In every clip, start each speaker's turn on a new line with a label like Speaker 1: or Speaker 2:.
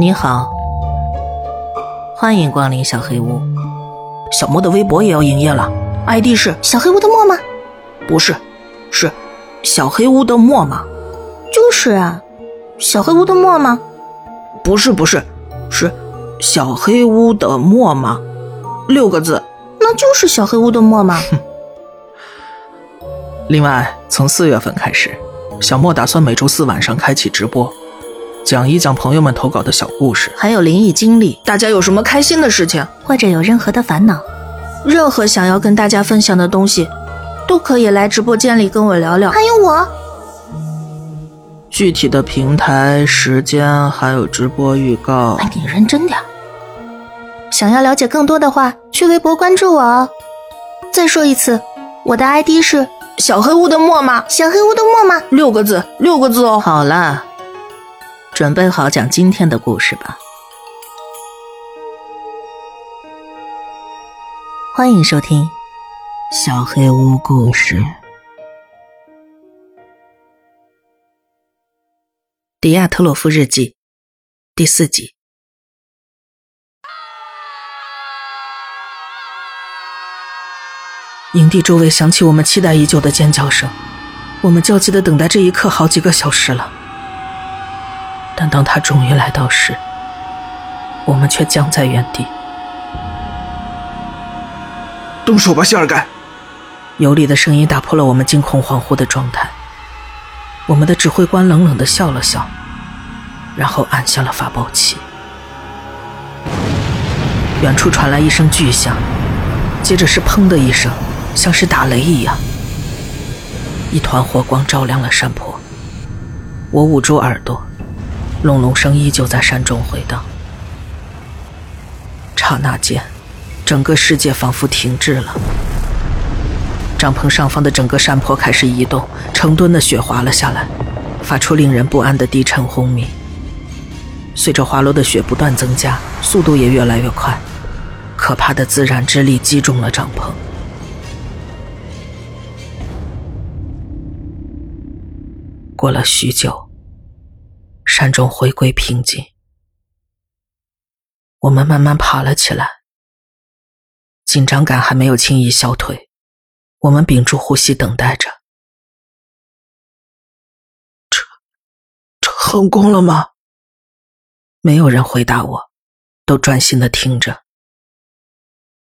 Speaker 1: 你好，欢迎光临小黑屋。
Speaker 2: 小莫的微博也要营业了，ID 是
Speaker 3: 小黑屋的墨吗？
Speaker 2: 不是，是小黑屋的墨吗？
Speaker 3: 就是啊，小黑屋的墨吗？
Speaker 2: 不是不是，是小黑屋的墨吗？六个字，
Speaker 3: 那就是小黑屋的墨吗？
Speaker 4: 另外，从四月份开始，小莫打算每周四晚上开启直播。讲一讲朋友们投稿的小故事，
Speaker 1: 还有灵异经历。
Speaker 2: 大家有什么开心的事情，
Speaker 3: 或者有任何的烦恼，
Speaker 1: 任何想要跟大家分享的东西，都可以来直播间里跟我聊聊。
Speaker 3: 还有我，
Speaker 4: 具体的平台、时间还有直播预告，
Speaker 3: 哎，你认真点。
Speaker 1: 想要了解更多的话，去微博关注我哦。再说一次，我的 ID 是
Speaker 2: 小黑屋的墨吗？
Speaker 3: 小黑屋的墨吗？
Speaker 2: 六个字，六个字哦。
Speaker 1: 好了。准备好讲今天的故事吧！欢迎收听《小黑屋故事》迪亚特洛夫日记第四集。
Speaker 2: 营地周围响起我们期待已久的尖叫声，我们焦急的等待这一刻好几个小时了。但当他终于来到时，我们却僵在原地。
Speaker 5: 动手吧，谢尔盖！
Speaker 2: 尤里的声音打破了我们惊恐恍惚的状态。我们的指挥官冷冷的笑了笑，然后按下了发报器。远处传来一声巨响，接着是砰的一声，像是打雷一样。一团火光照亮了山坡。我捂住耳朵。隆隆声依旧在山中回荡。刹那间，整个世界仿佛停滞了。帐篷上方的整个山坡开始移动，成吨的雪滑了下来，发出令人不安的低沉轰鸣。随着滑落的雪不断增加，速度也越来越快。可怕的自然之力击中了帐篷。过了许久。山中回归平静，我们慢慢爬了起来。紧张感还没有轻易消退，我们屏住呼吸等待着。成成功了吗？没有人回答我，都专心的听着。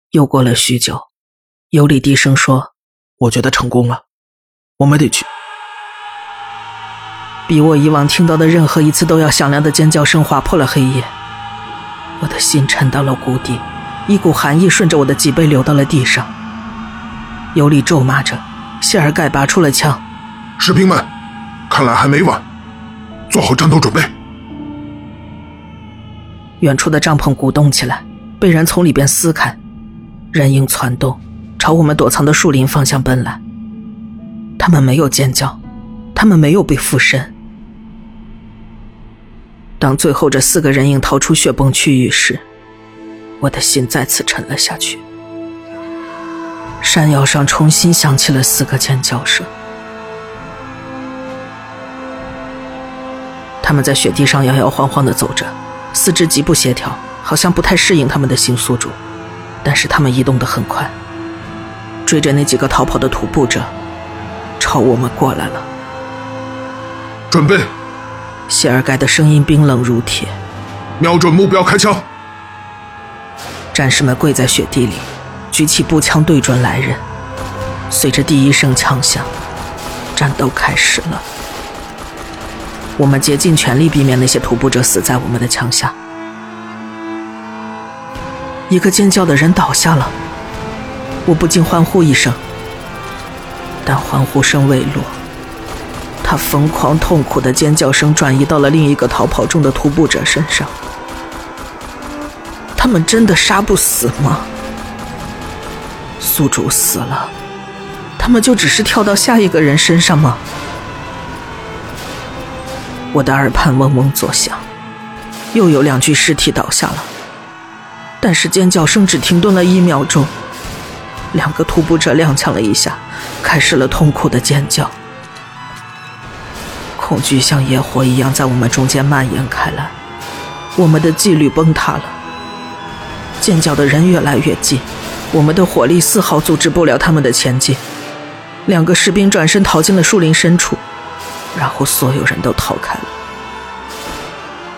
Speaker 2: 又过了许久，尤里低声说：“
Speaker 5: 我觉得成功了，我们得去。”
Speaker 2: 比我以往听到的任何一次都要响亮的尖叫声划破了黑夜，我的心沉到了谷底，一股寒意顺着我的脊背流到了地上。尤里咒骂着，谢尔盖拔出了枪。
Speaker 5: 士兵们，看来还没完，做好战斗准备。
Speaker 2: 远处的帐篷鼓动起来，被人从里边撕开，人影攒动，朝我们躲藏的树林方向奔来。他们没有尖叫，他们没有被附身。当最后这四个人影逃出血崩区域时，我的心再次沉了下去。山腰上重新响起了四个尖叫声。他们在雪地上摇摇晃晃的走着，四肢极不协调，好像不太适应他们的新宿主。但是他们移动的很快，追着那几个逃跑的徒步者，朝我们过来了。
Speaker 5: 准备。
Speaker 2: 谢尔盖的声音冰冷如铁，
Speaker 5: 瞄准目标开枪。
Speaker 2: 战士们跪在雪地里，举起步枪对准来人。随着第一声枪响，战斗开始了。我们竭尽全力避免那些徒步者死在我们的枪下。一个尖叫的人倒下了，我不禁欢呼一声，但欢呼声未落。他疯狂痛苦的尖叫声转移到了另一个逃跑中的徒步者身上。他们真的杀不死吗？宿主死了，他们就只是跳到下一个人身上吗？我的耳畔嗡嗡作响，又有两具尸体倒下了，但是尖叫声只停顿了一秒钟，两个徒步者踉跄了一下，开始了痛苦的尖叫。恐惧像野火一样在我们中间蔓延开来，我们的纪律崩塌了。尖叫的人越来越近，我们的火力丝毫阻止不了他们的前进。两个士兵转身逃进了树林深处，然后所有人都逃开了。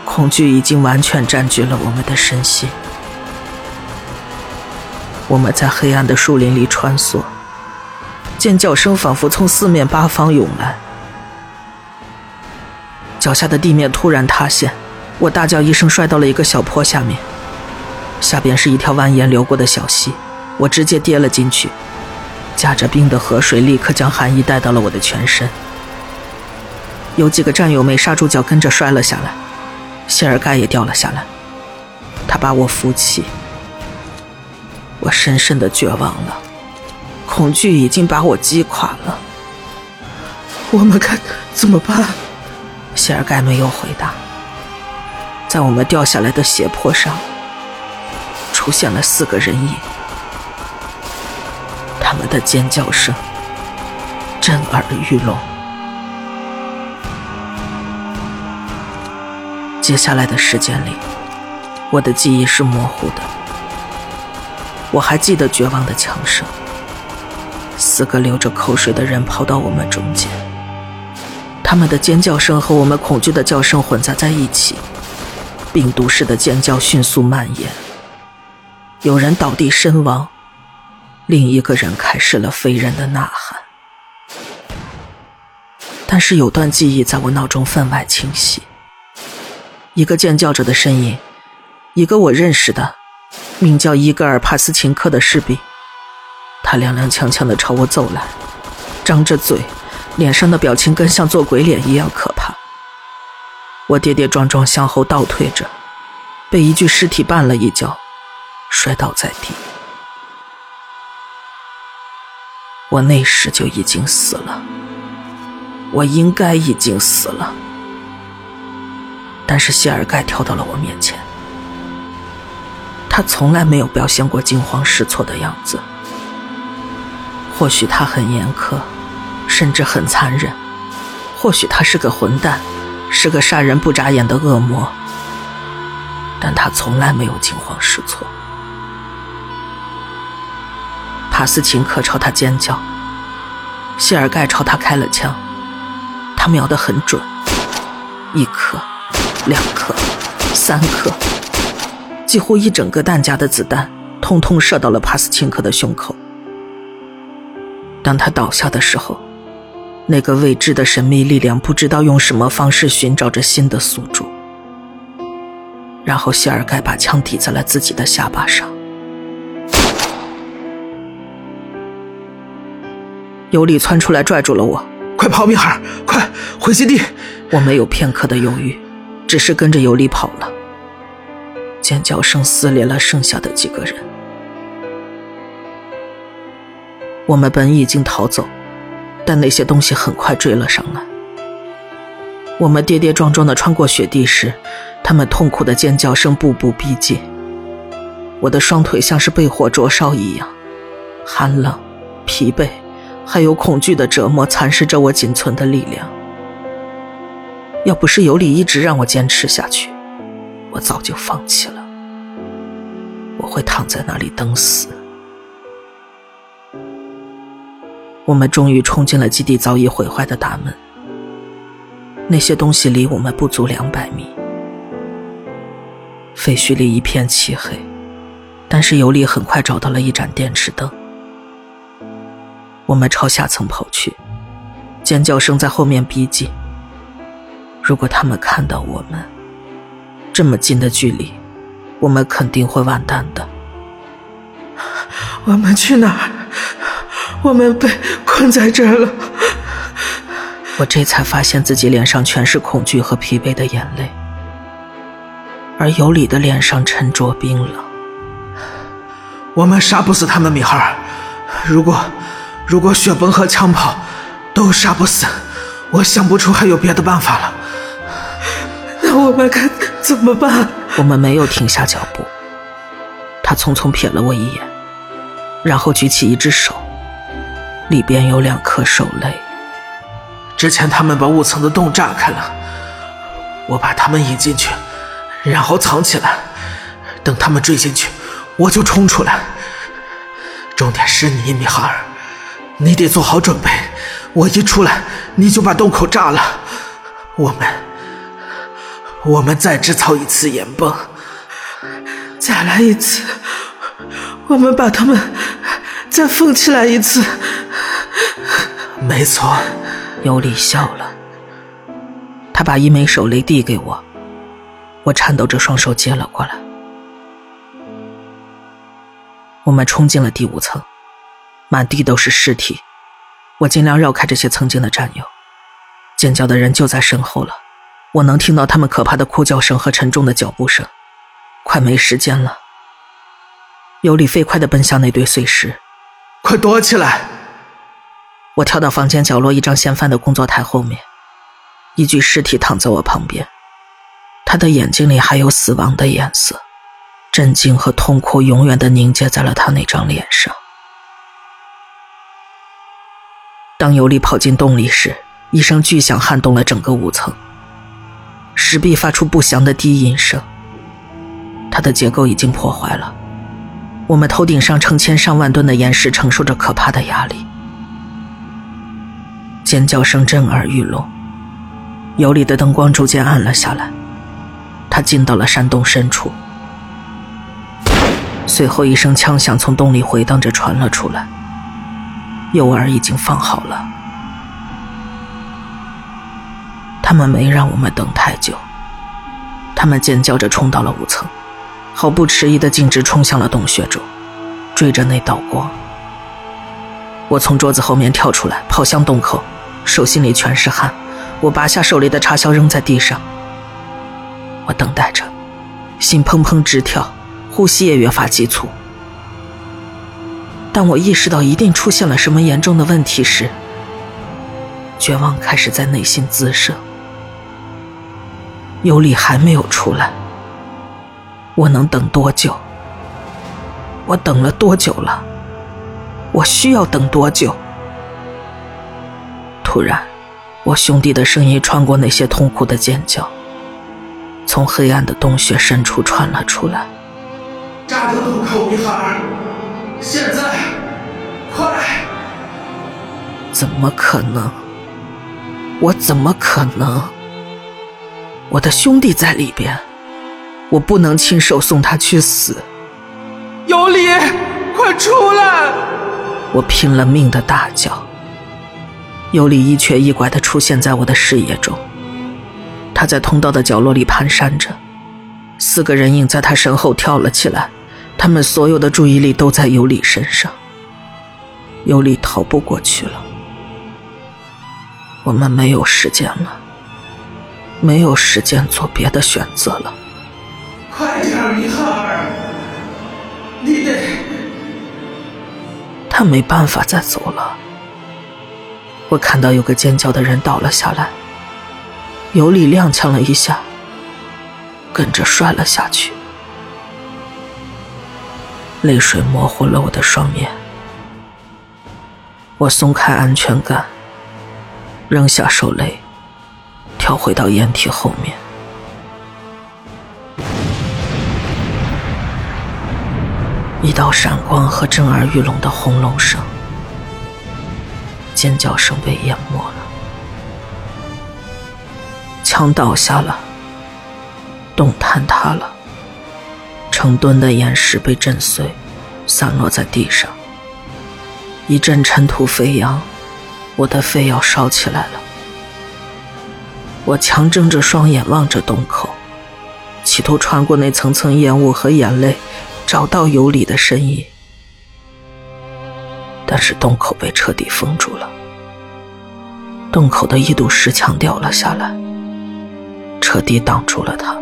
Speaker 2: 恐惧已经完全占据了我们的身心。我们在黑暗的树林里穿梭，尖叫声仿佛从四面八方涌来。脚下的地面突然塌陷，我大叫一声，摔到了一个小坡下面。下边是一条蜿蜒流过的小溪，我直接跌了进去。夹着冰的河水立刻将寒意带到了我的全身。有几个战友没刹住脚，跟着摔了下来。谢尔盖也掉了下来，他把我扶起。我深深的绝望了，恐惧已经把我击垮了。
Speaker 4: 我们该怎么办？
Speaker 2: 谢尔盖没有回答。在我们掉下来的斜坡上，出现了四个人影，他们的尖叫声震耳欲聋。接下来的时间里，我的记忆是模糊的。我还记得绝望的枪声，四个流着口水的人跑到我们中间，他们的尖叫声和我们恐惧的叫声混杂在一起，病毒式的尖叫迅速蔓延。有人倒地身亡，另一个人开始了非人的呐喊。但是有段记忆在我脑中分外清晰。一个尖叫者的身影，一个我认识的，名叫伊戈尔·帕斯琴科的士兵，他踉踉跄跄地朝我走来，张着嘴，脸上的表情跟像做鬼脸一样可怕。我跌跌撞撞向后倒退着，被一具尸体绊了一跤，摔倒在地。我那时就已经死了，我应该已经死了。但是谢尔盖跳到了我面前，他从来没有表现过惊慌失措的样子。或许他很严苛，甚至很残忍；或许他是个混蛋，是个杀人不眨眼的恶魔。但他从来没有惊慌失措。帕斯琴科朝他尖叫，谢尔盖朝他开了枪，他瞄得很准，一颗。两颗，三颗，几乎一整个弹夹的子弹，通通射到了帕斯琴科的胸口。当他倒下的时候，那个未知的神秘力量不知道用什么方式寻找着新的宿主。然后谢尔盖把枪抵在了自己的下巴上。尤里窜出来拽住了我：“
Speaker 4: 快跑，米哈尔，快回基地！”
Speaker 2: 我没有片刻的犹豫。只是跟着尤里跑了，尖叫声撕裂了剩下的几个人。我们本已经逃走，但那些东西很快追了上来。我们跌跌撞撞的穿过雪地时，他们痛苦的尖叫声步步逼近。我的双腿像是被火灼烧一样，寒冷、疲惫，还有恐惧的折磨蚕食着我仅存的力量。要不是尤里一直让我坚持下去，我早就放弃了。我会躺在那里等死。我们终于冲进了基地早已毁坏的大门。那些东西离我们不足两百米。废墟里一片漆黑，但是尤里很快找到了一盏电池灯。我们朝下层跑去，尖叫声在后面逼近。如果他们看到我们这么近的距离，我们肯定会完蛋的。
Speaker 4: 我们去哪儿？我们被困在这儿了。
Speaker 2: 我这才发现自己脸上全是恐惧和疲惫的眼泪，而尤里的脸上沉着冰冷。
Speaker 4: 我们杀不死他们，米哈尔。如果如果雪崩和枪炮都杀不死，我想不出还有别的办法了。那我们该怎么办？
Speaker 2: 我们没有停下脚步。他匆匆瞥了我一眼，然后举起一只手，里边有两颗手雷。
Speaker 4: 之前他们把五层的洞炸开了，我把他们引进去，然后藏起来，等他们追进去，我就冲出来。重点是你，米哈尔，你得做好准备。我一出来，你就把洞口炸了。我们，我们再制造一次岩崩，再来一次。我们把他们再封起来一次。没错。
Speaker 2: 尤里笑了，他把一枚手雷递给我，我颤抖着双手接了过来。我们冲进了第五层，满地都是尸体。我尽量绕开这些曾经的战友，尖叫的人就在身后了，我能听到他们可怕的哭叫声和沉重的脚步声。快没时间了，尤里飞快地奔向那堆碎石，
Speaker 4: 快躲起来！
Speaker 2: 我跳到房间角落一张掀翻的工作台后面，一具尸体躺在我旁边，他的眼睛里还有死亡的颜色，震惊和痛苦永远的凝结在了他那张脸上。当尤里跑进洞里时，一声巨响撼动了整个五层。石壁发出不祥的低音声。它的结构已经破坏了。我们头顶上成千上万吨的岩石承受着可怕的压力。尖叫声震耳欲聋。油里的灯光逐渐暗了下来。他进到了山洞深处。随后一声枪响从洞里回荡着传了出来。诱饵已经放好了，他们没让我们等太久，他们尖叫着冲到了五层，毫不迟疑的径直冲向了洞穴中，追着那道光。我从桌子后面跳出来，跑向洞口，手心里全是汗。我拔下手里的插销扔在地上，我等待着，心砰砰直跳，呼吸也越发急促。当我意识到一定出现了什么严重的问题时，绝望开始在内心滋生。尤里还没有出来，我能等多久？我等了多久了？我需要等多久？突然，我兄弟的声音穿过那些痛苦的尖叫，从黑暗的洞穴深处传了出来。
Speaker 4: 扎德路口，米哈尔！现在，快！
Speaker 2: 怎么可能？我怎么可能？我的兄弟在里边，我不能亲手送他去死。
Speaker 4: 尤里，快出来！
Speaker 2: 我拼了命的大叫。尤里一瘸一拐的出现在我的视野中，他在通道的角落里蹒跚着，四个人影在他身后跳了起来。他们所有的注意力都在尤里身上，尤里逃不过去了。我们没有时间了，没有时间做别的选择了。
Speaker 4: 快点，米哈尔，你得……
Speaker 2: 他没办法再走了。我看到有个尖叫的人倒了下来，尤里踉跄了一下，跟着摔了下去。泪水模糊了我的双眼，我松开安全感，扔下手雷，跳回到掩体后面。一道闪光和震耳欲聋的轰隆声，尖叫声被淹没了，墙倒下了，洞坍塌了。成吨的岩石被震碎，散落在地上。一阵尘土飞扬，我的肺要烧起来了。我强睁着双眼望着洞口，企图穿过那层层烟雾和眼泪，找到尤里的身影。但是洞口被彻底封住了，洞口的一堵石墙掉了下来，彻底挡住了他。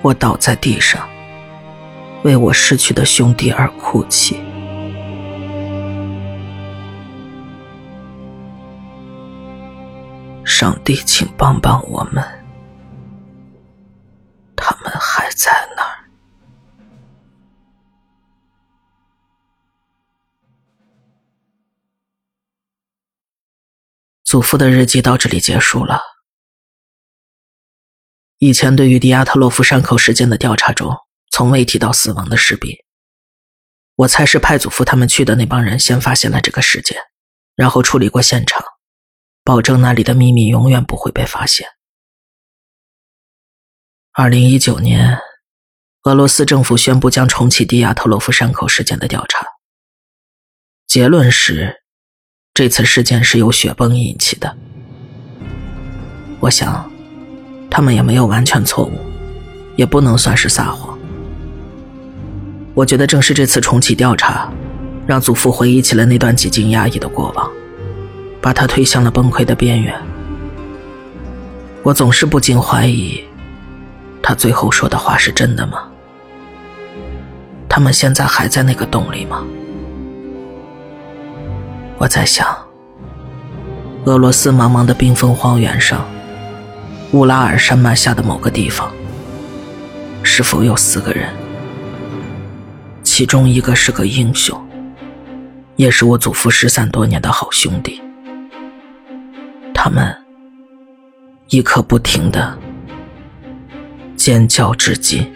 Speaker 2: 我倒在地上，为我失去的兄弟而哭泣。上帝，请帮帮我们！他们还祖父的日记到这里结束了。以前对于迪亚特洛夫山口事件的调查中，从未提到死亡的士兵。我猜是派祖父他们去的那帮人先发现了这个事件，然后处理过现场，保证那里的秘密永远不会被发现。二零一九年，俄罗斯政府宣布将重启迪亚特洛夫山口事件的调查，结论是。这次事件是由雪崩引起的，我想，他们也没有完全错误，也不能算是撒谎。我觉得正是这次重启调查，让祖父回忆起了那段几经压抑的过往，把他推向了崩溃的边缘。我总是不禁怀疑，他最后说的话是真的吗？他们现在还在那个洞里吗？我在想，俄罗斯茫茫的冰封荒原上，乌拉尔山脉下的某个地方，是否有四个人？其中一个是个英雄，也是我祖父失散多年的好兄弟。他们一刻不停的尖叫至今。